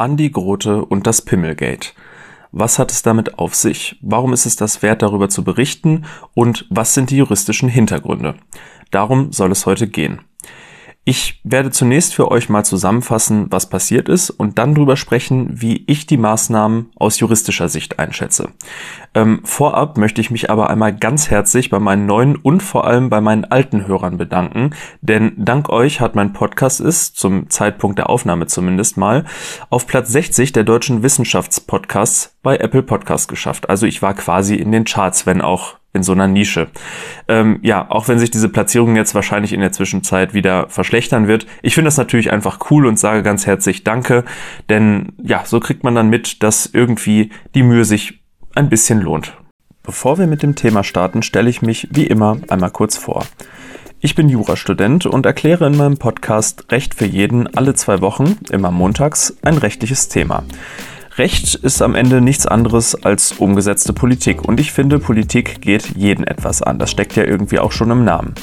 Andi Grote und das Pimmelgate. Was hat es damit auf sich? Warum ist es das wert, darüber zu berichten? Und was sind die juristischen Hintergründe? Darum soll es heute gehen. Ich werde zunächst für euch mal zusammenfassen, was passiert ist und dann drüber sprechen, wie ich die Maßnahmen aus juristischer Sicht einschätze. Ähm, vorab möchte ich mich aber einmal ganz herzlich bei meinen neuen und vor allem bei meinen alten Hörern bedanken, denn dank euch hat mein Podcast ist, zum Zeitpunkt der Aufnahme zumindest mal, auf Platz 60 der deutschen Wissenschaftspodcasts bei Apple Podcast geschafft. Also ich war quasi in den Charts, wenn auch in so einer Nische. Ähm, ja, auch wenn sich diese Platzierung jetzt wahrscheinlich in der Zwischenzeit wieder verschlechtern wird. Ich finde das natürlich einfach cool und sage ganz herzlich Danke, denn ja, so kriegt man dann mit, dass irgendwie die Mühe sich ein bisschen lohnt. Bevor wir mit dem Thema starten, stelle ich mich wie immer einmal kurz vor. Ich bin Jurastudent und erkläre in meinem Podcast Recht für jeden alle zwei Wochen, immer montags, ein rechtliches Thema. Recht ist am Ende nichts anderes als umgesetzte Politik. Und ich finde, Politik geht jeden etwas an. Das steckt ja irgendwie auch schon im Namen.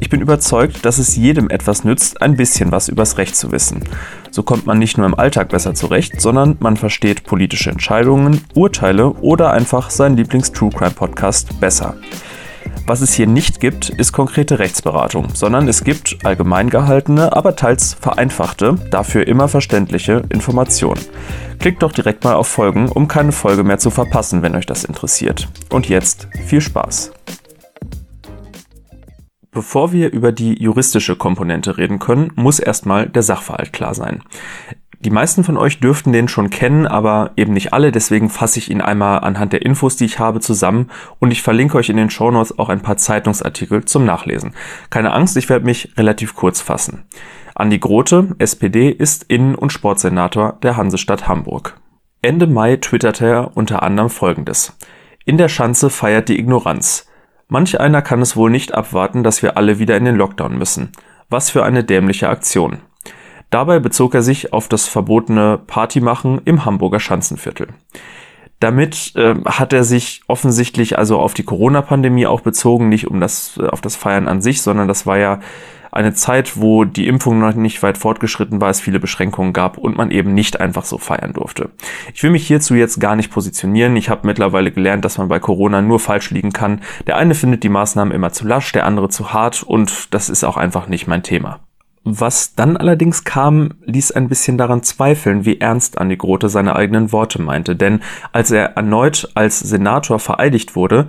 Ich bin überzeugt, dass es jedem etwas nützt, ein bisschen was übers Recht zu wissen. So kommt man nicht nur im Alltag besser zurecht, sondern man versteht politische Entscheidungen, Urteile oder einfach seinen Lieblings-True Crime Podcast besser. Was es hier nicht gibt, ist konkrete Rechtsberatung, sondern es gibt allgemein gehaltene, aber teils vereinfachte, dafür immer verständliche Informationen. Klickt doch direkt mal auf Folgen, um keine Folge mehr zu verpassen, wenn euch das interessiert. Und jetzt viel Spaß! Bevor wir über die juristische Komponente reden können, muss erstmal der Sachverhalt klar sein. Die meisten von euch dürften den schon kennen, aber eben nicht alle, deswegen fasse ich ihn einmal anhand der Infos, die ich habe, zusammen und ich verlinke euch in den Show Notes auch ein paar Zeitungsartikel zum Nachlesen. Keine Angst, ich werde mich relativ kurz fassen. Andi Grote, SPD, ist Innen- und Sportsenator der Hansestadt Hamburg. Ende Mai twitterte er unter anderem folgendes. In der Schanze feiert die Ignoranz. Manch einer kann es wohl nicht abwarten, dass wir alle wieder in den Lockdown müssen. Was für eine dämliche Aktion. Dabei bezog er sich auf das verbotene Partymachen im Hamburger Schanzenviertel. Damit äh, hat er sich offensichtlich also auf die Corona-Pandemie auch bezogen, nicht um das äh, auf das Feiern an sich, sondern das war ja eine Zeit, wo die Impfung noch nicht weit fortgeschritten war, es viele Beschränkungen gab und man eben nicht einfach so feiern durfte. Ich will mich hierzu jetzt gar nicht positionieren. Ich habe mittlerweile gelernt, dass man bei Corona nur falsch liegen kann. Der eine findet die Maßnahmen immer zu lasch, der andere zu hart und das ist auch einfach nicht mein Thema. Was dann allerdings kam, ließ ein bisschen daran zweifeln, wie ernst Andi Grote seine eigenen Worte meinte, denn als er erneut als Senator vereidigt wurde,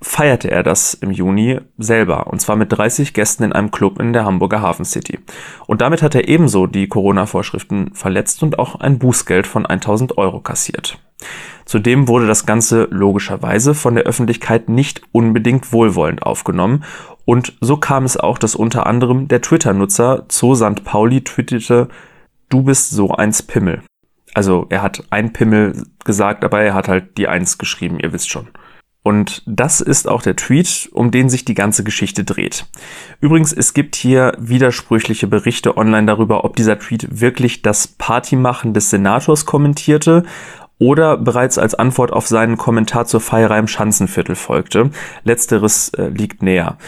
feierte er das im Juni selber, und zwar mit 30 Gästen in einem Club in der Hamburger Hafen City. Und damit hat er ebenso die Corona-Vorschriften verletzt und auch ein Bußgeld von 1000 Euro kassiert. Zudem wurde das Ganze logischerweise von der Öffentlichkeit nicht unbedingt wohlwollend aufgenommen und so kam es auch, dass unter anderem der Twitter-Nutzer Zo St. Pauli twitterte, du bist so eins Pimmel. Also er hat ein Pimmel gesagt, aber er hat halt die Eins geschrieben, ihr wisst schon. Und das ist auch der Tweet, um den sich die ganze Geschichte dreht. Übrigens, es gibt hier widersprüchliche Berichte online darüber, ob dieser Tweet wirklich das Partymachen des Senators kommentierte oder bereits als Antwort auf seinen Kommentar zur Feierei im Schanzenviertel folgte. Letzteres äh, liegt näher.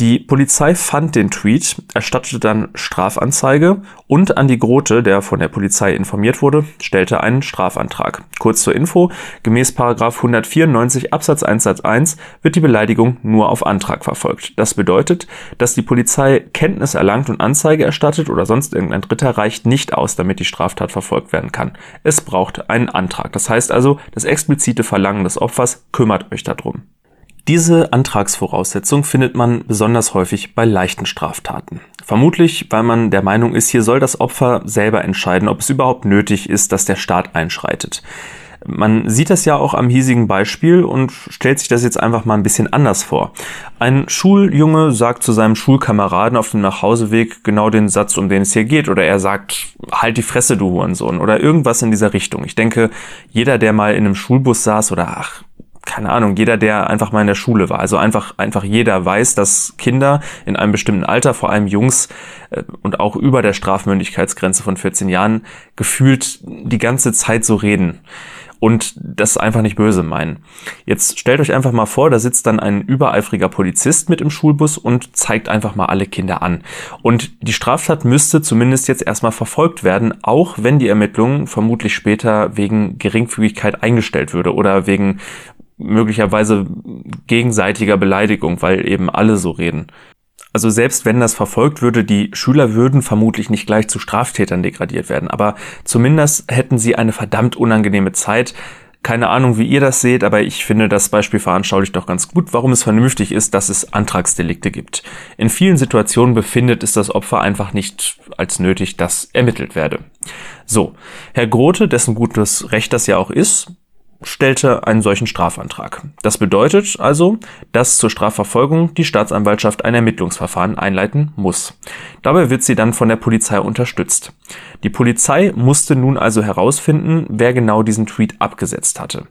Die Polizei fand den Tweet, erstattete dann Strafanzeige und Andi Grote, der von der Polizei informiert wurde, stellte einen Strafantrag. Kurz zur Info, gemäß 194 Absatz 1 Satz 1 wird die Beleidigung nur auf Antrag verfolgt. Das bedeutet, dass die Polizei Kenntnis erlangt und Anzeige erstattet oder sonst irgendein Dritter reicht nicht aus, damit die Straftat verfolgt werden kann. Es braucht einen Antrag. Das heißt also, das explizite Verlangen des Opfers kümmert euch darum. Diese Antragsvoraussetzung findet man besonders häufig bei leichten Straftaten. Vermutlich, weil man der Meinung ist, hier soll das Opfer selber entscheiden, ob es überhaupt nötig ist, dass der Staat einschreitet. Man sieht das ja auch am hiesigen Beispiel und stellt sich das jetzt einfach mal ein bisschen anders vor. Ein Schuljunge sagt zu seinem Schulkameraden auf dem Nachhauseweg genau den Satz, um den es hier geht, oder er sagt, halt die Fresse, du Hurensohn, oder irgendwas in dieser Richtung. Ich denke, jeder, der mal in einem Schulbus saß oder ach, keine Ahnung, jeder, der einfach mal in der Schule war. Also einfach, einfach jeder weiß, dass Kinder in einem bestimmten Alter, vor allem Jungs äh, und auch über der Strafmündigkeitsgrenze von 14 Jahren, gefühlt die ganze Zeit so reden. und das einfach nicht böse meinen. Jetzt stellt euch einfach mal vor, da sitzt dann ein übereifriger Polizist mit im Schulbus und zeigt einfach mal alle Kinder an. Und die Straftat müsste zumindest jetzt erstmal verfolgt werden, auch wenn die Ermittlung vermutlich später wegen Geringfügigkeit eingestellt würde oder wegen möglicherweise gegenseitiger Beleidigung, weil eben alle so reden. Also selbst wenn das verfolgt würde, die Schüler würden vermutlich nicht gleich zu Straftätern degradiert werden, aber zumindest hätten sie eine verdammt unangenehme Zeit. Keine Ahnung, wie ihr das seht, aber ich finde, das Beispiel veranschaulicht doch ganz gut, warum es vernünftig ist, dass es Antragsdelikte gibt. In vielen Situationen befindet es das Opfer einfach nicht als nötig, dass ermittelt werde. So, Herr Grote, dessen gutes Recht das ja auch ist, stellte einen solchen Strafantrag. Das bedeutet also, dass zur Strafverfolgung die Staatsanwaltschaft ein Ermittlungsverfahren einleiten muss. Dabei wird sie dann von der Polizei unterstützt. Die Polizei musste nun also herausfinden, wer genau diesen Tweet abgesetzt hatte.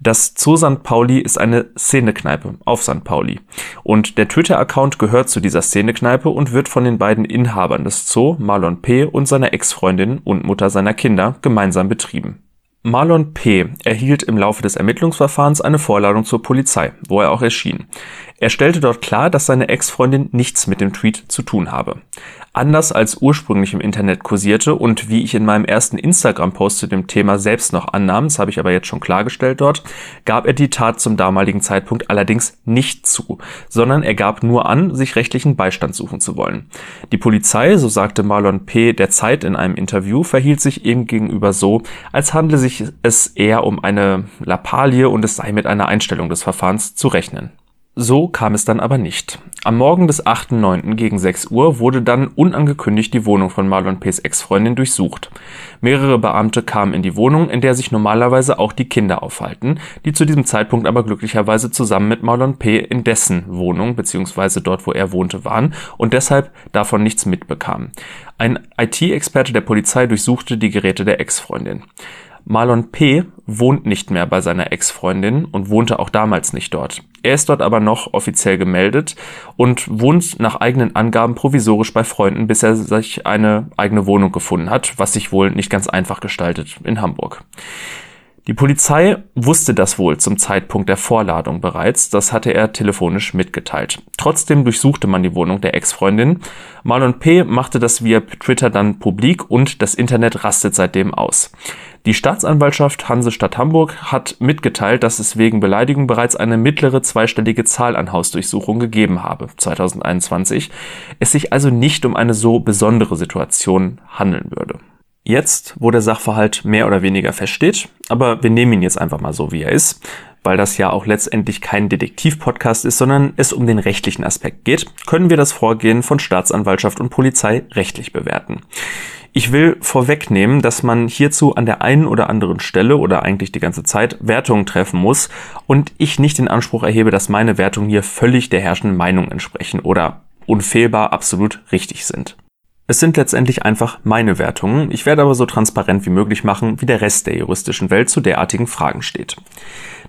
Das Zoo St. Pauli ist eine Szenekneipe auf St. Pauli. Und der Twitter-Account gehört zu dieser Szenekneipe und wird von den beiden Inhabern des Zoo, Marlon P. und seiner Ex-Freundin und Mutter seiner Kinder, gemeinsam betrieben. Marlon P. erhielt im Laufe des Ermittlungsverfahrens eine Vorladung zur Polizei, wo er auch erschien. Er stellte dort klar, dass seine Ex-Freundin nichts mit dem Tweet zu tun habe. Anders als ursprünglich im Internet kursierte und wie ich in meinem ersten Instagram-Post zu dem Thema selbst noch annahm, das habe ich aber jetzt schon klargestellt dort, gab er die Tat zum damaligen Zeitpunkt allerdings nicht zu, sondern er gab nur an, sich rechtlichen Beistand suchen zu wollen. Die Polizei, so sagte Marlon P. der Zeit in einem Interview, verhielt sich ihm gegenüber so, als handle sich es eher um eine Lappalie und es sei mit einer Einstellung des Verfahrens zu rechnen. So kam es dann aber nicht. Am Morgen des 8.9. gegen 6 Uhr wurde dann unangekündigt die Wohnung von Marlon P.'s Ex-Freundin durchsucht. Mehrere Beamte kamen in die Wohnung, in der sich normalerweise auch die Kinder aufhalten, die zu diesem Zeitpunkt aber glücklicherweise zusammen mit Marlon P. in dessen Wohnung bzw. dort, wo er wohnte, waren und deshalb davon nichts mitbekamen. Ein IT-Experte der Polizei durchsuchte die Geräte der Ex-Freundin. Marlon P. wohnt nicht mehr bei seiner Ex-Freundin und wohnte auch damals nicht dort. Er ist dort aber noch offiziell gemeldet und wohnt nach eigenen Angaben provisorisch bei Freunden, bis er sich eine eigene Wohnung gefunden hat, was sich wohl nicht ganz einfach gestaltet in Hamburg. Die Polizei wusste das wohl zum Zeitpunkt der Vorladung bereits, das hatte er telefonisch mitgeteilt. Trotzdem durchsuchte man die Wohnung der Ex-Freundin. Marlon P. machte das via Twitter dann publik und das Internet rastet seitdem aus. Die Staatsanwaltschaft Hansestadt Hamburg hat mitgeteilt, dass es wegen Beleidigung bereits eine mittlere zweistellige Zahl an Hausdurchsuchungen gegeben habe, 2021, es sich also nicht um eine so besondere Situation handeln würde. Jetzt, wo der Sachverhalt mehr oder weniger feststeht, aber wir nehmen ihn jetzt einfach mal so, wie er ist, weil das ja auch letztendlich kein Detektiv-Podcast ist, sondern es um den rechtlichen Aspekt geht, können wir das Vorgehen von Staatsanwaltschaft und Polizei rechtlich bewerten. Ich will vorwegnehmen, dass man hierzu an der einen oder anderen Stelle oder eigentlich die ganze Zeit Wertungen treffen muss und ich nicht den Anspruch erhebe, dass meine Wertungen hier völlig der herrschenden Meinung entsprechen oder unfehlbar absolut richtig sind. Es sind letztendlich einfach meine Wertungen. Ich werde aber so transparent wie möglich machen, wie der Rest der juristischen Welt zu derartigen Fragen steht.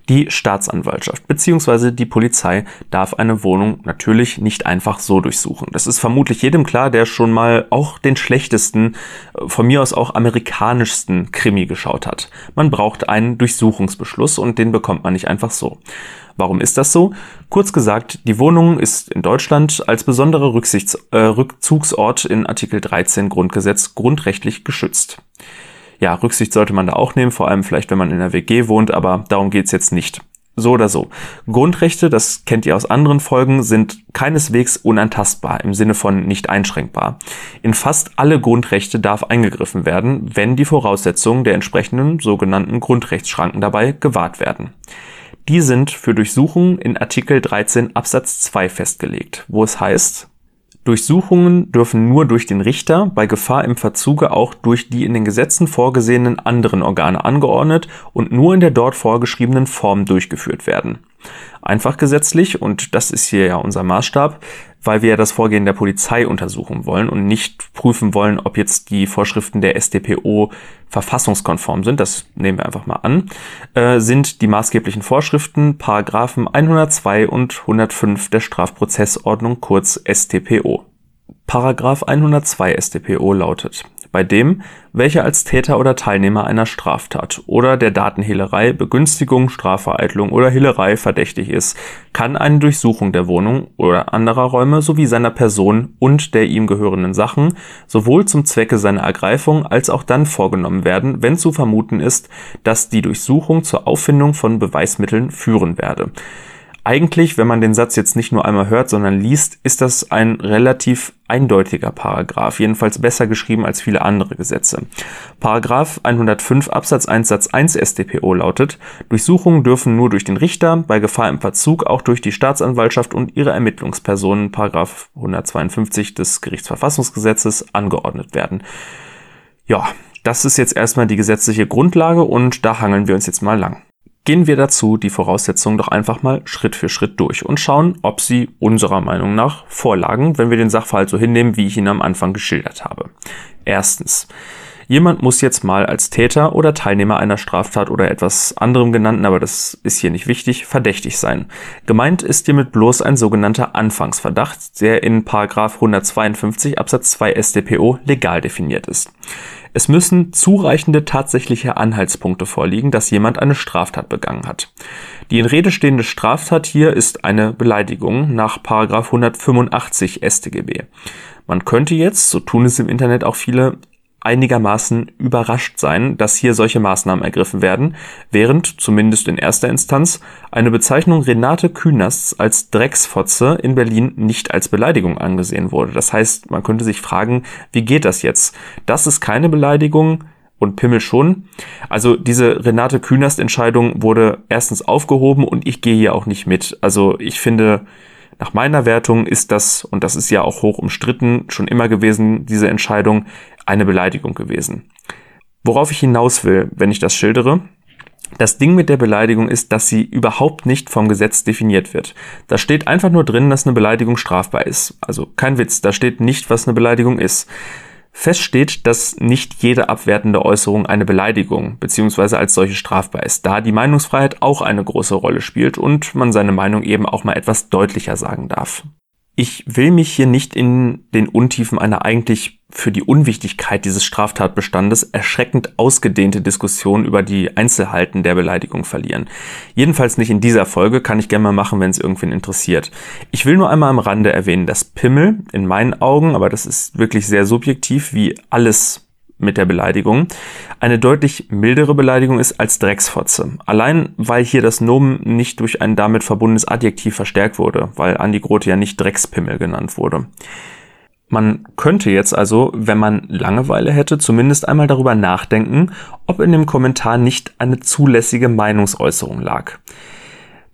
Die Staatsanwaltschaft bzw. die Polizei darf eine Wohnung natürlich nicht einfach so durchsuchen. Das ist vermutlich jedem klar, der schon mal auch den schlechtesten, äh, von mir aus auch amerikanischsten Krimi geschaut hat. Man braucht einen Durchsuchungsbeschluss und den bekommt man nicht einfach so. Warum ist das so? Kurz gesagt, die Wohnung ist in Deutschland als besonderer Rücksichts äh, Rückzugsort in Artikel 13 Grundgesetz grundrechtlich geschützt ja, Rücksicht sollte man da auch nehmen, vor allem vielleicht, wenn man in einer WG wohnt, aber darum geht's jetzt nicht. So oder so. Grundrechte, das kennt ihr aus anderen Folgen, sind keineswegs unantastbar im Sinne von nicht einschränkbar. In fast alle Grundrechte darf eingegriffen werden, wenn die Voraussetzungen der entsprechenden sogenannten Grundrechtsschranken dabei gewahrt werden. Die sind für Durchsuchungen in Artikel 13 Absatz 2 festgelegt, wo es heißt, Durchsuchungen dürfen nur durch den Richter, bei Gefahr im Verzuge auch durch die in den Gesetzen vorgesehenen anderen Organe angeordnet und nur in der dort vorgeschriebenen Form durchgeführt werden. Einfach gesetzlich und das ist hier ja unser Maßstab, weil wir ja das Vorgehen der Polizei untersuchen wollen und nicht prüfen wollen, ob jetzt die Vorschriften der StPO verfassungskonform sind, das nehmen wir einfach mal an, äh, sind die maßgeblichen Vorschriften Paragraphen 102 und 105 der Strafprozessordnung kurz StPO. Paragraph 102 StPO lautet bei dem, welcher als Täter oder Teilnehmer einer Straftat oder der Datenhehlerei, Begünstigung, Strafvereitlung oder Hehlerei verdächtig ist, kann eine Durchsuchung der Wohnung oder anderer Räume sowie seiner Person und der ihm gehörenden Sachen sowohl zum Zwecke seiner Ergreifung als auch dann vorgenommen werden, wenn zu vermuten ist, dass die Durchsuchung zur Auffindung von Beweismitteln führen werde eigentlich, wenn man den Satz jetzt nicht nur einmal hört, sondern liest, ist das ein relativ eindeutiger Paragraph, jedenfalls besser geschrieben als viele andere Gesetze. Paragraph 105 Absatz 1 Satz 1 StPO lautet, Durchsuchungen dürfen nur durch den Richter, bei Gefahr im Verzug auch durch die Staatsanwaltschaft und ihre Ermittlungspersonen, Paragraph 152 des Gerichtsverfassungsgesetzes, angeordnet werden. Ja, das ist jetzt erstmal die gesetzliche Grundlage und da hangeln wir uns jetzt mal lang. Gehen wir dazu die Voraussetzungen doch einfach mal Schritt für Schritt durch und schauen, ob sie unserer Meinung nach vorlagen, wenn wir den Sachverhalt so hinnehmen, wie ich ihn am Anfang geschildert habe. Erstens. Jemand muss jetzt mal als Täter oder Teilnehmer einer Straftat oder etwas anderem genannten, aber das ist hier nicht wichtig, verdächtig sein. Gemeint ist hiermit bloß ein sogenannter Anfangsverdacht, der in 152 Absatz 2 StPO legal definiert ist. Es müssen zureichende tatsächliche Anhaltspunkte vorliegen, dass jemand eine Straftat begangen hat. Die in Rede stehende Straftat hier ist eine Beleidigung nach 185 StGB. Man könnte jetzt, so tun es im Internet auch viele, einigermaßen überrascht sein, dass hier solche Maßnahmen ergriffen werden, während, zumindest in erster Instanz, eine Bezeichnung Renate Kühnasts als Drecksfotze in Berlin nicht als Beleidigung angesehen wurde. Das heißt, man könnte sich fragen, wie geht das jetzt? Das ist keine Beleidigung, und Pimmel schon. Also diese Renate Künast Entscheidung wurde erstens aufgehoben und ich gehe hier auch nicht mit. Also ich finde, nach meiner Wertung ist das, und das ist ja auch hoch umstritten, schon immer gewesen, diese Entscheidung, eine Beleidigung gewesen. Worauf ich hinaus will, wenn ich das schildere, das Ding mit der Beleidigung ist, dass sie überhaupt nicht vom Gesetz definiert wird. Da steht einfach nur drin, dass eine Beleidigung strafbar ist. Also kein Witz, da steht nicht, was eine Beleidigung ist. Fest steht, dass nicht jede abwertende Äußerung eine Beleidigung bzw. als solche strafbar ist, da die Meinungsfreiheit auch eine große Rolle spielt und man seine Meinung eben auch mal etwas deutlicher sagen darf. Ich will mich hier nicht in den Untiefen einer eigentlich für die Unwichtigkeit dieses Straftatbestandes erschreckend ausgedehnte Diskussion über die Einzelheiten der Beleidigung verlieren. Jedenfalls nicht in dieser Folge, kann ich gerne mal machen, wenn es irgendwen interessiert. Ich will nur einmal am Rande erwähnen, dass Pimmel in meinen Augen, aber das ist wirklich sehr subjektiv, wie alles mit der Beleidigung eine deutlich mildere Beleidigung ist als Drecksfotze. Allein weil hier das Nomen nicht durch ein damit verbundenes Adjektiv verstärkt wurde, weil Andi Grote ja nicht Dreckspimmel genannt wurde. Man könnte jetzt also, wenn man Langeweile hätte, zumindest einmal darüber nachdenken, ob in dem Kommentar nicht eine zulässige Meinungsäußerung lag.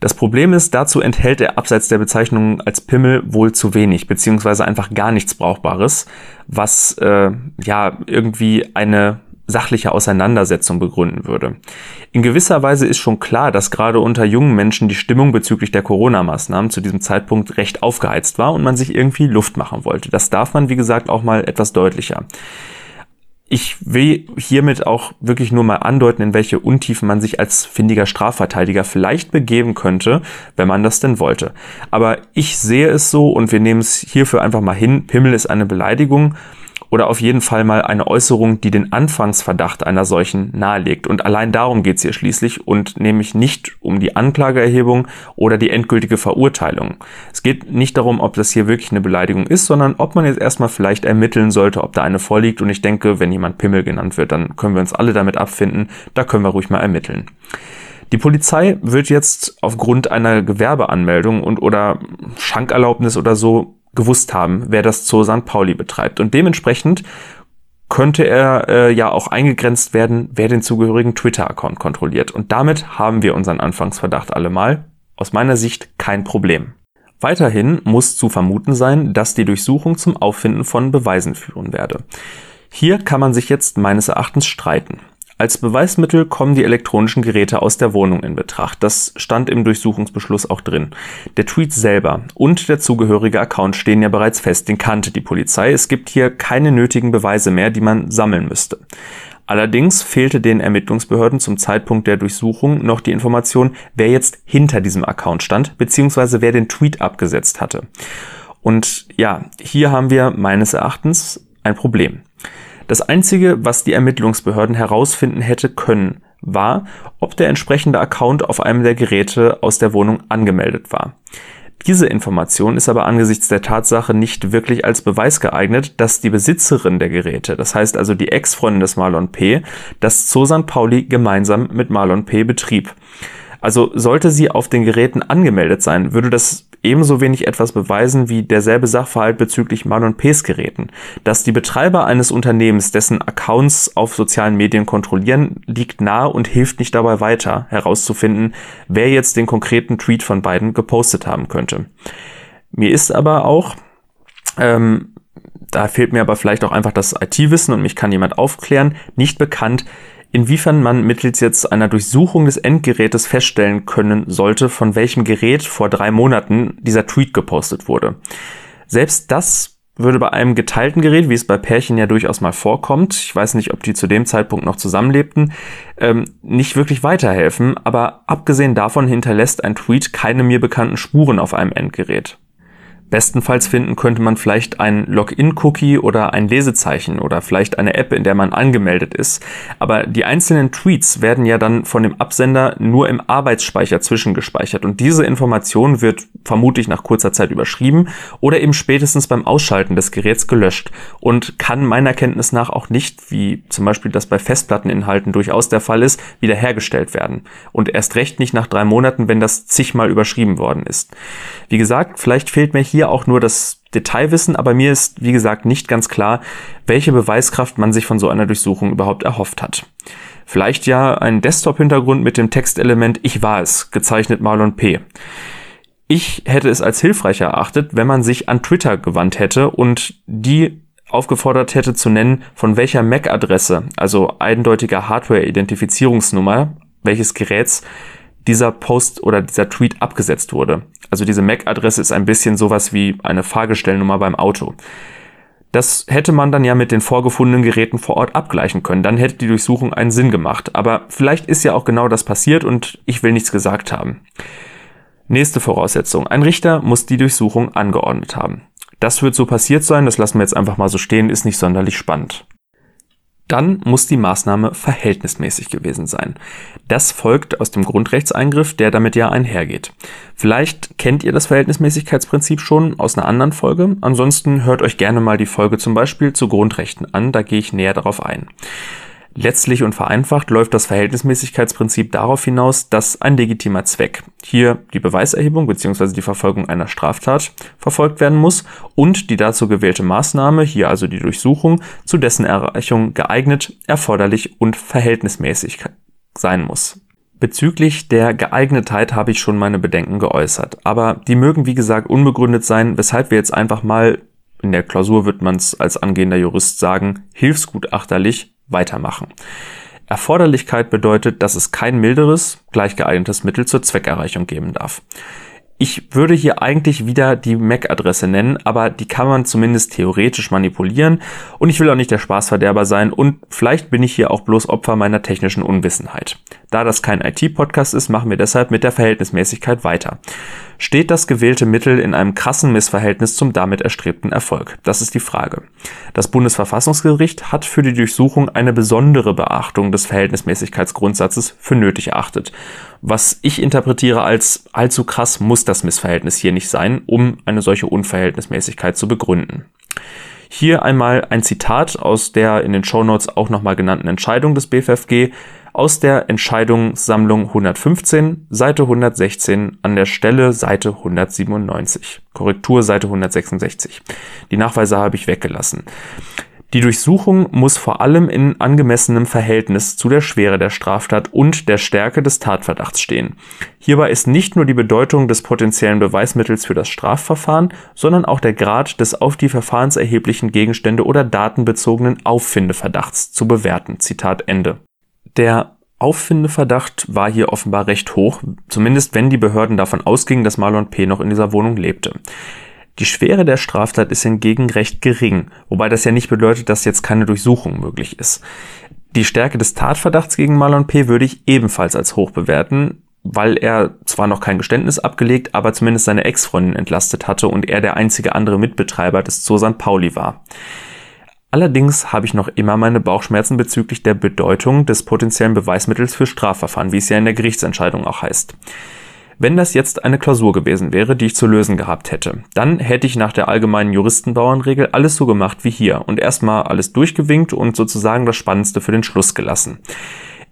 Das Problem ist, dazu enthält er abseits der Bezeichnung als Pimmel wohl zu wenig, beziehungsweise einfach gar nichts Brauchbares, was äh, ja irgendwie eine sachliche Auseinandersetzung begründen würde. In gewisser Weise ist schon klar, dass gerade unter jungen Menschen die Stimmung bezüglich der Corona-Maßnahmen zu diesem Zeitpunkt recht aufgeheizt war und man sich irgendwie Luft machen wollte. Das darf man, wie gesagt, auch mal etwas deutlicher. Ich will hiermit auch wirklich nur mal andeuten, in welche Untiefen man sich als findiger Strafverteidiger vielleicht begeben könnte, wenn man das denn wollte. Aber ich sehe es so und wir nehmen es hierfür einfach mal hin. Pimmel ist eine Beleidigung oder auf jeden Fall mal eine Äußerung, die den Anfangsverdacht einer solchen nahelegt. Und allein darum geht es hier schließlich und nämlich nicht um die Anklageerhebung oder die endgültige Verurteilung. Es geht nicht darum, ob das hier wirklich eine Beleidigung ist, sondern ob man jetzt erstmal vielleicht ermitteln sollte, ob da eine vorliegt. Und ich denke, wenn jemand Pimmel genannt wird, dann können wir uns alle damit abfinden. Da können wir ruhig mal ermitteln. Die Polizei wird jetzt aufgrund einer Gewerbeanmeldung und oder Schankerlaubnis oder so gewusst haben, wer das Zoo St. Pauli betreibt. Und dementsprechend könnte er äh, ja auch eingegrenzt werden, wer den zugehörigen Twitter-Account kontrolliert. Und damit haben wir unseren Anfangsverdacht allemal. Aus meiner Sicht kein Problem. Weiterhin muss zu vermuten sein, dass die Durchsuchung zum Auffinden von Beweisen führen werde. Hier kann man sich jetzt meines Erachtens streiten. Als Beweismittel kommen die elektronischen Geräte aus der Wohnung in Betracht. Das stand im Durchsuchungsbeschluss auch drin. Der Tweet selber und der zugehörige Account stehen ja bereits fest, den kannte die Polizei. Es gibt hier keine nötigen Beweise mehr, die man sammeln müsste. Allerdings fehlte den Ermittlungsbehörden zum Zeitpunkt der Durchsuchung noch die Information, wer jetzt hinter diesem Account stand, beziehungsweise wer den Tweet abgesetzt hatte. Und ja, hier haben wir meines Erachtens ein Problem. Das Einzige, was die Ermittlungsbehörden herausfinden hätte können, war, ob der entsprechende Account auf einem der Geräte aus der Wohnung angemeldet war. Diese Information ist aber angesichts der Tatsache nicht wirklich als Beweis geeignet, dass die Besitzerin der Geräte, das heißt also die Ex-Freundin des Marlon P., das Zoo St. Pauli gemeinsam mit Marlon P. betrieb. Also sollte sie auf den Geräten angemeldet sein, würde das ebenso wenig etwas beweisen wie derselbe Sachverhalt bezüglich Marlon P.'s Geräten. Dass die Betreiber eines Unternehmens dessen Accounts auf sozialen Medien kontrollieren, liegt nahe und hilft nicht dabei weiter, herauszufinden, wer jetzt den konkreten Tweet von beiden gepostet haben könnte. Mir ist aber auch, ähm, da fehlt mir aber vielleicht auch einfach das IT-Wissen und mich kann jemand aufklären, nicht bekannt, inwiefern man mittels jetzt einer Durchsuchung des Endgerätes feststellen können sollte, von welchem Gerät vor drei Monaten dieser Tweet gepostet wurde. Selbst das würde bei einem geteilten Gerät, wie es bei Pärchen ja durchaus mal vorkommt, ich weiß nicht, ob die zu dem Zeitpunkt noch zusammenlebten, ähm, nicht wirklich weiterhelfen, aber abgesehen davon hinterlässt ein Tweet keine mir bekannten Spuren auf einem Endgerät. Bestenfalls finden könnte man vielleicht ein Login-Cookie oder ein Lesezeichen oder vielleicht eine App, in der man angemeldet ist. Aber die einzelnen Tweets werden ja dann von dem Absender nur im Arbeitsspeicher zwischengespeichert und diese Information wird vermutlich nach kurzer Zeit überschrieben oder eben spätestens beim Ausschalten des Geräts gelöscht und kann meiner Kenntnis nach auch nicht, wie zum Beispiel das bei Festplatteninhalten durchaus der Fall ist, wiederhergestellt werden. Und erst recht nicht nach drei Monaten, wenn das zigmal überschrieben worden ist. Wie gesagt, vielleicht fehlt mir hier hier auch nur das Detailwissen, aber mir ist, wie gesagt, nicht ganz klar, welche Beweiskraft man sich von so einer Durchsuchung überhaupt erhofft hat. Vielleicht ja ein Desktop-Hintergrund mit dem Textelement Ich war es, gezeichnet Marlon P. Ich hätte es als hilfreicher erachtet, wenn man sich an Twitter gewandt hätte und die aufgefordert hätte zu nennen, von welcher MAC-Adresse, also eindeutiger Hardware-Identifizierungsnummer, welches Geräts dieser Post oder dieser Tweet abgesetzt wurde. Also diese MAC-Adresse ist ein bisschen sowas wie eine Fahrgestellnummer beim Auto. Das hätte man dann ja mit den vorgefundenen Geräten vor Ort abgleichen können. Dann hätte die Durchsuchung einen Sinn gemacht. Aber vielleicht ist ja auch genau das passiert und ich will nichts gesagt haben. Nächste Voraussetzung. Ein Richter muss die Durchsuchung angeordnet haben. Das wird so passiert sein, das lassen wir jetzt einfach mal so stehen, ist nicht sonderlich spannend dann muss die Maßnahme verhältnismäßig gewesen sein. Das folgt aus dem Grundrechtseingriff, der damit ja einhergeht. Vielleicht kennt ihr das Verhältnismäßigkeitsprinzip schon aus einer anderen Folge. Ansonsten hört euch gerne mal die Folge zum Beispiel zu Grundrechten an, da gehe ich näher darauf ein. Letztlich und vereinfacht läuft das Verhältnismäßigkeitsprinzip darauf hinaus, dass ein legitimer Zweck, hier die Beweiserhebung bzw. die Verfolgung einer Straftat, verfolgt werden muss und die dazu gewählte Maßnahme, hier also die Durchsuchung, zu dessen Erreichung geeignet, erforderlich und verhältnismäßig sein muss. Bezüglich der Geeignetheit habe ich schon meine Bedenken geäußert, aber die mögen wie gesagt unbegründet sein, weshalb wir jetzt einfach mal in der Klausur wird man es als angehender Jurist sagen, hilfsgutachterlich weitermachen. Erforderlichkeit bedeutet, dass es kein milderes, gleich geeignetes Mittel zur Zweckerreichung geben darf. Ich würde hier eigentlich wieder die MAC-Adresse nennen, aber die kann man zumindest theoretisch manipulieren und ich will auch nicht der Spaßverderber sein und vielleicht bin ich hier auch bloß Opfer meiner technischen Unwissenheit. Da das kein IT-Podcast ist, machen wir deshalb mit der Verhältnismäßigkeit weiter steht das gewählte Mittel in einem krassen Missverhältnis zum damit erstrebten Erfolg? Das ist die Frage. Das Bundesverfassungsgericht hat für die Durchsuchung eine besondere Beachtung des Verhältnismäßigkeitsgrundsatzes für nötig erachtet. Was ich interpretiere als allzu krass muss das Missverhältnis hier nicht sein, um eine solche Unverhältnismäßigkeit zu begründen. Hier einmal ein Zitat aus der in den Shownotes auch nochmal genannten Entscheidung des BFFG, aus der Entscheidungssammlung 115, Seite 116, an der Stelle Seite 197. Korrektur Seite 166. Die Nachweise habe ich weggelassen. Die Durchsuchung muss vor allem in angemessenem Verhältnis zu der Schwere der Straftat und der Stärke des Tatverdachts stehen. Hierbei ist nicht nur die Bedeutung des potenziellen Beweismittels für das Strafverfahren, sondern auch der Grad des auf die verfahrenserheblichen Gegenstände oder datenbezogenen Auffindeverdachts zu bewerten. Zitat Ende. Der Auffindeverdacht war hier offenbar recht hoch, zumindest wenn die Behörden davon ausgingen, dass Marlon P. noch in dieser Wohnung lebte. Die Schwere der Straftat ist hingegen recht gering, wobei das ja nicht bedeutet, dass jetzt keine Durchsuchung möglich ist. Die Stärke des Tatverdachts gegen Marlon P. würde ich ebenfalls als hoch bewerten, weil er zwar noch kein Geständnis abgelegt, aber zumindest seine Ex-Freundin entlastet hatte und er der einzige andere Mitbetreiber des Zoo St. Pauli war. Allerdings habe ich noch immer meine Bauchschmerzen bezüglich der Bedeutung des potenziellen Beweismittels für Strafverfahren, wie es ja in der Gerichtsentscheidung auch heißt. Wenn das jetzt eine Klausur gewesen wäre, die ich zu lösen gehabt hätte, dann hätte ich nach der allgemeinen Juristenbauernregel alles so gemacht wie hier und erstmal alles durchgewinkt und sozusagen das Spannendste für den Schluss gelassen.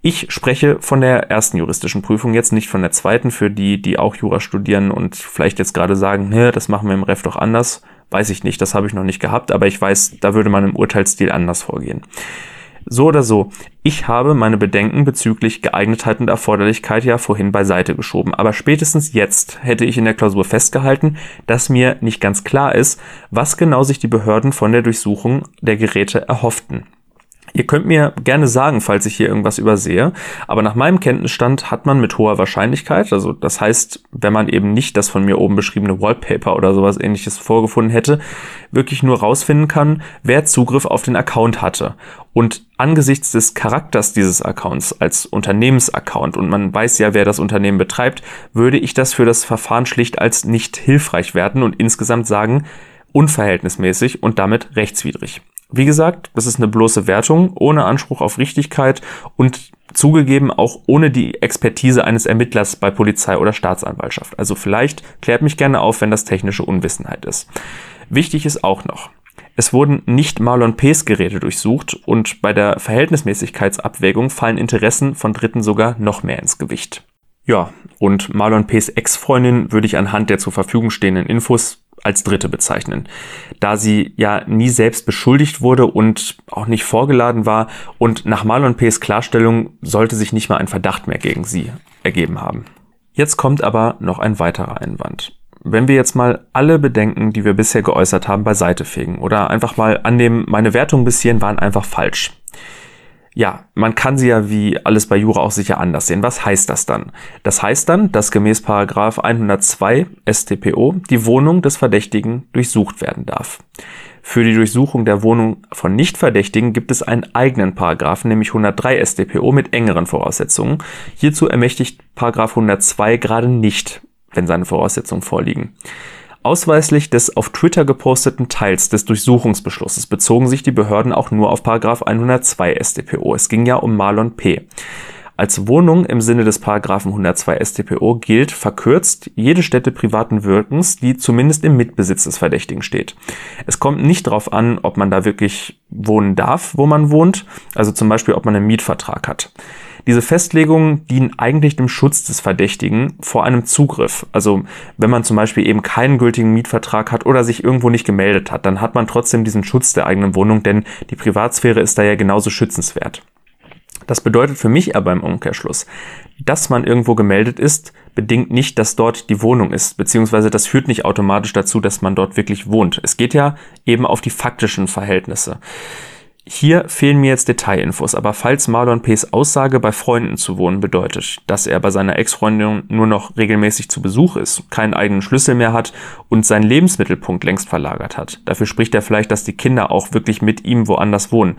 Ich spreche von der ersten juristischen Prüfung, jetzt nicht von der zweiten, für die, die auch Jura studieren und vielleicht jetzt gerade sagen, das machen wir im Ref doch anders. Weiß ich nicht, das habe ich noch nicht gehabt, aber ich weiß, da würde man im Urteilsstil anders vorgehen. So oder so, ich habe meine Bedenken bezüglich Geeignetheit und Erforderlichkeit ja vorhin beiseite geschoben, aber spätestens jetzt hätte ich in der Klausur festgehalten, dass mir nicht ganz klar ist, was genau sich die Behörden von der Durchsuchung der Geräte erhofften. Ihr könnt mir gerne sagen, falls ich hier irgendwas übersehe, aber nach meinem Kenntnisstand hat man mit hoher Wahrscheinlichkeit, also das heißt, wenn man eben nicht das von mir oben beschriebene Wallpaper oder sowas ähnliches vorgefunden hätte, wirklich nur rausfinden kann, wer Zugriff auf den Account hatte. Und angesichts des Charakters dieses Accounts als Unternehmensaccount und man weiß ja, wer das Unternehmen betreibt, würde ich das für das Verfahren schlicht als nicht hilfreich werten und insgesamt sagen, unverhältnismäßig und damit rechtswidrig. Wie gesagt, das ist eine bloße Wertung ohne Anspruch auf Richtigkeit und zugegeben auch ohne die Expertise eines Ermittlers bei Polizei oder Staatsanwaltschaft. Also vielleicht klärt mich gerne auf, wenn das technische Unwissenheit ist. Wichtig ist auch noch, es wurden nicht Marlon P.'s Geräte durchsucht und bei der Verhältnismäßigkeitsabwägung fallen Interessen von Dritten sogar noch mehr ins Gewicht. Ja, und Marlon P.'s Ex-Freundin würde ich anhand der zur Verfügung stehenden Infos als Dritte bezeichnen, da sie ja nie selbst beschuldigt wurde und auch nicht vorgeladen war und nach Marlon P.'s Klarstellung sollte sich nicht mal ein Verdacht mehr gegen sie ergeben haben. Jetzt kommt aber noch ein weiterer Einwand. Wenn wir jetzt mal alle Bedenken, die wir bisher geäußert haben, beiseite fegen oder einfach mal annehmen, meine Wertungen bis hierhin waren einfach falsch, ja, man kann sie ja wie alles bei Jura auch sicher anders sehen. Was heißt das dann? Das heißt dann, dass gemäß Paragraph 102 StPO die Wohnung des Verdächtigen durchsucht werden darf. Für die Durchsuchung der Wohnung von Nichtverdächtigen gibt es einen eigenen Paragraphen, nämlich 103 StPO mit engeren Voraussetzungen. Hierzu ermächtigt Paragraph 102 gerade nicht, wenn seine Voraussetzungen vorliegen. Ausweislich des auf Twitter geposteten Teils des Durchsuchungsbeschlusses bezogen sich die Behörden auch nur auf 102 StPO. Es ging ja um Marlon P. Als Wohnung im Sinne des Paragraphen 102 StPO gilt verkürzt jede Stätte privaten Wirkens, die zumindest im Mitbesitz des Verdächtigen steht. Es kommt nicht darauf an, ob man da wirklich wohnen darf, wo man wohnt, also zum Beispiel, ob man einen Mietvertrag hat. Diese Festlegungen dienen eigentlich dem Schutz des Verdächtigen vor einem Zugriff. Also wenn man zum Beispiel eben keinen gültigen Mietvertrag hat oder sich irgendwo nicht gemeldet hat, dann hat man trotzdem diesen Schutz der eigenen Wohnung, denn die Privatsphäre ist da ja genauso schützenswert. Das bedeutet für mich aber im Umkehrschluss, dass man irgendwo gemeldet ist, bedingt nicht, dass dort die Wohnung ist, beziehungsweise das führt nicht automatisch dazu, dass man dort wirklich wohnt. Es geht ja eben auf die faktischen Verhältnisse. Hier fehlen mir jetzt Detailinfos, aber falls Marlon P.'s Aussage bei Freunden zu wohnen bedeutet, dass er bei seiner Ex-Freundin nur noch regelmäßig zu Besuch ist, keinen eigenen Schlüssel mehr hat und seinen Lebensmittelpunkt längst verlagert hat, dafür spricht er vielleicht, dass die Kinder auch wirklich mit ihm woanders wohnen,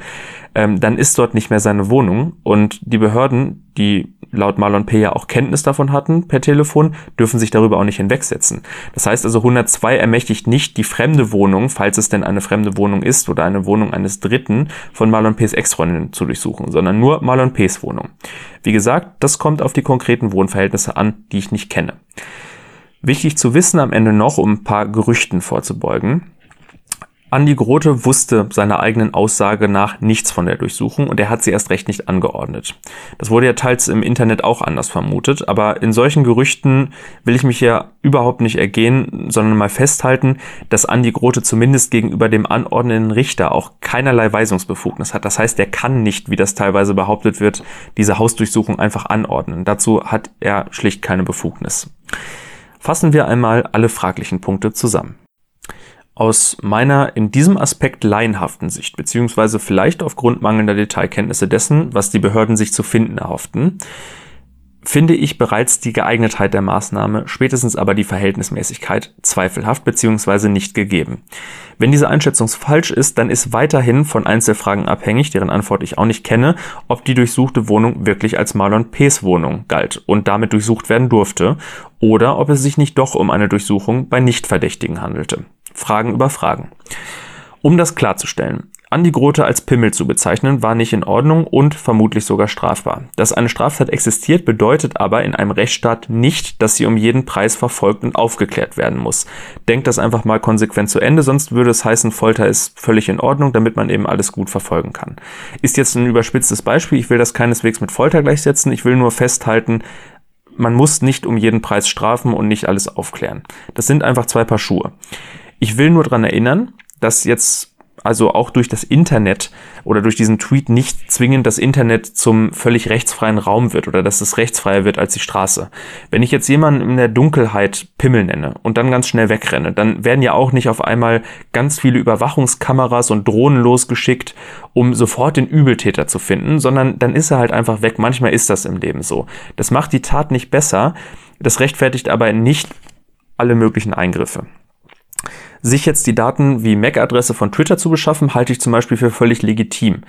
ähm, dann ist dort nicht mehr seine Wohnung und die Behörden, die laut Marlon P. ja auch Kenntnis davon hatten per Telefon, dürfen sich darüber auch nicht hinwegsetzen. Das heißt also 102 ermächtigt nicht die fremde Wohnung, falls es denn eine fremde Wohnung ist oder eine Wohnung eines Dritten von Marlon P.'s Ex-Freundin zu durchsuchen, sondern nur Marlon P.'s Wohnung. Wie gesagt, das kommt auf die konkreten Wohnverhältnisse an, die ich nicht kenne. Wichtig zu wissen am Ende noch, um ein paar Gerüchten vorzubeugen. Andi Grote wusste seiner eigenen Aussage nach nichts von der Durchsuchung und er hat sie erst recht nicht angeordnet. Das wurde ja teils im Internet auch anders vermutet, aber in solchen Gerüchten will ich mich ja überhaupt nicht ergehen, sondern mal festhalten, dass Andi Grote zumindest gegenüber dem anordnenden Richter auch keinerlei Weisungsbefugnis hat. Das heißt, er kann nicht, wie das teilweise behauptet wird, diese Hausdurchsuchung einfach anordnen. Dazu hat er schlicht keine Befugnis. Fassen wir einmal alle fraglichen Punkte zusammen aus meiner in diesem Aspekt laienhaften Sicht, beziehungsweise vielleicht aufgrund mangelnder Detailkenntnisse dessen, was die Behörden sich zu finden erhofften, finde ich bereits die Geeignetheit der Maßnahme, spätestens aber die Verhältnismäßigkeit zweifelhaft bzw. nicht gegeben. Wenn diese Einschätzung falsch ist, dann ist weiterhin von Einzelfragen abhängig, deren Antwort ich auch nicht kenne, ob die durchsuchte Wohnung wirklich als Marlon P.'s Wohnung galt und damit durchsucht werden durfte, oder ob es sich nicht doch um eine Durchsuchung bei Nichtverdächtigen handelte. Fragen über Fragen. Um das klarzustellen, Andi Grote als Pimmel zu bezeichnen, war nicht in Ordnung und vermutlich sogar strafbar. Dass eine Straftat existiert, bedeutet aber in einem Rechtsstaat nicht, dass sie um jeden Preis verfolgt und aufgeklärt werden muss. Denkt das einfach mal konsequent zu Ende, sonst würde es heißen, Folter ist völlig in Ordnung, damit man eben alles gut verfolgen kann. Ist jetzt ein überspitztes Beispiel, ich will das keineswegs mit Folter gleichsetzen, ich will nur festhalten, man muss nicht um jeden Preis strafen und nicht alles aufklären. Das sind einfach zwei Paar Schuhe. Ich will nur dran erinnern, dass jetzt also auch durch das Internet oder durch diesen Tweet nicht zwingend das Internet zum völlig rechtsfreien Raum wird oder dass es rechtsfreier wird als die Straße. Wenn ich jetzt jemanden in der Dunkelheit Pimmel nenne und dann ganz schnell wegrenne, dann werden ja auch nicht auf einmal ganz viele Überwachungskameras und Drohnen losgeschickt, um sofort den Übeltäter zu finden, sondern dann ist er halt einfach weg. Manchmal ist das im Leben so. Das macht die Tat nicht besser, das rechtfertigt aber nicht alle möglichen Eingriffe. Sich jetzt die Daten wie MAC-Adresse von Twitter zu beschaffen, halte ich zum Beispiel für völlig legitim.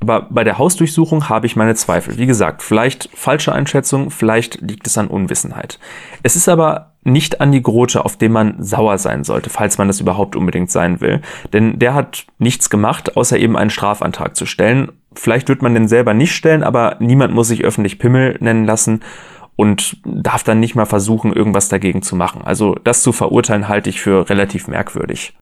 Aber bei der Hausdurchsuchung habe ich meine Zweifel. Wie gesagt, vielleicht falsche Einschätzung, vielleicht liegt es an Unwissenheit. Es ist aber nicht an die Grote, auf dem man sauer sein sollte, falls man das überhaupt unbedingt sein will. Denn der hat nichts gemacht, außer eben einen Strafantrag zu stellen. Vielleicht wird man den selber nicht stellen, aber niemand muss sich öffentlich Pimmel nennen lassen und darf dann nicht mal versuchen, irgendwas dagegen zu machen. Also das zu verurteilen halte ich für relativ merkwürdig.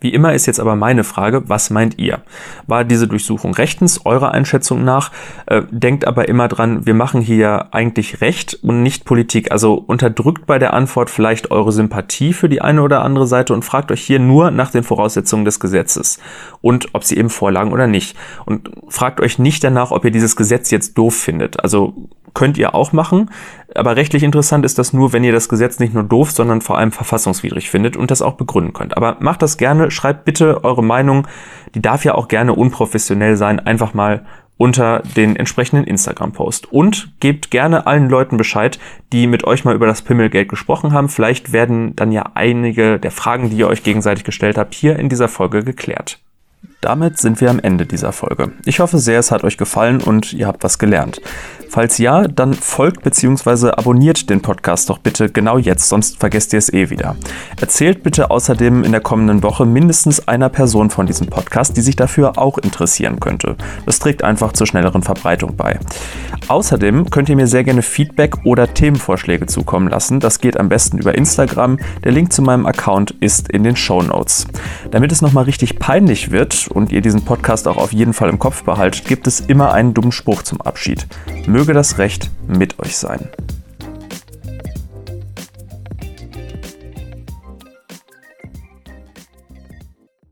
Wie immer ist jetzt aber meine Frage, was meint ihr? War diese Durchsuchung rechtens, eurer Einschätzung nach? Äh, denkt aber immer dran, wir machen hier eigentlich Recht und nicht Politik. Also unterdrückt bei der Antwort vielleicht eure Sympathie für die eine oder andere Seite und fragt euch hier nur nach den Voraussetzungen des Gesetzes und ob sie eben vorlagen oder nicht. Und fragt euch nicht danach, ob ihr dieses Gesetz jetzt doof findet. Also könnt ihr auch machen. Aber rechtlich interessant ist das nur, wenn ihr das Gesetz nicht nur doof, sondern vor allem verfassungswidrig findet und das auch begründen könnt. Aber macht das gerne, schreibt bitte eure Meinung. Die darf ja auch gerne unprofessionell sein. Einfach mal unter den entsprechenden Instagram-Post. Und gebt gerne allen Leuten Bescheid, die mit euch mal über das Pimmelgeld gesprochen haben. Vielleicht werden dann ja einige der Fragen, die ihr euch gegenseitig gestellt habt, hier in dieser Folge geklärt. Damit sind wir am Ende dieser Folge. Ich hoffe sehr, es hat euch gefallen und ihr habt was gelernt. Falls ja, dann folgt bzw. abonniert den Podcast doch bitte genau jetzt, sonst vergesst ihr es eh wieder. Erzählt bitte außerdem in der kommenden Woche mindestens einer Person von diesem Podcast, die sich dafür auch interessieren könnte. Das trägt einfach zur schnelleren Verbreitung bei. Außerdem könnt ihr mir sehr gerne Feedback oder Themenvorschläge zukommen lassen. Das geht am besten über Instagram. Der Link zu meinem Account ist in den Show Notes. Damit es nochmal richtig peinlich wird und ihr diesen Podcast auch auf jeden Fall im Kopf behaltet, gibt es immer einen dummen Spruch zum Abschied. Möge das Recht mit euch sein.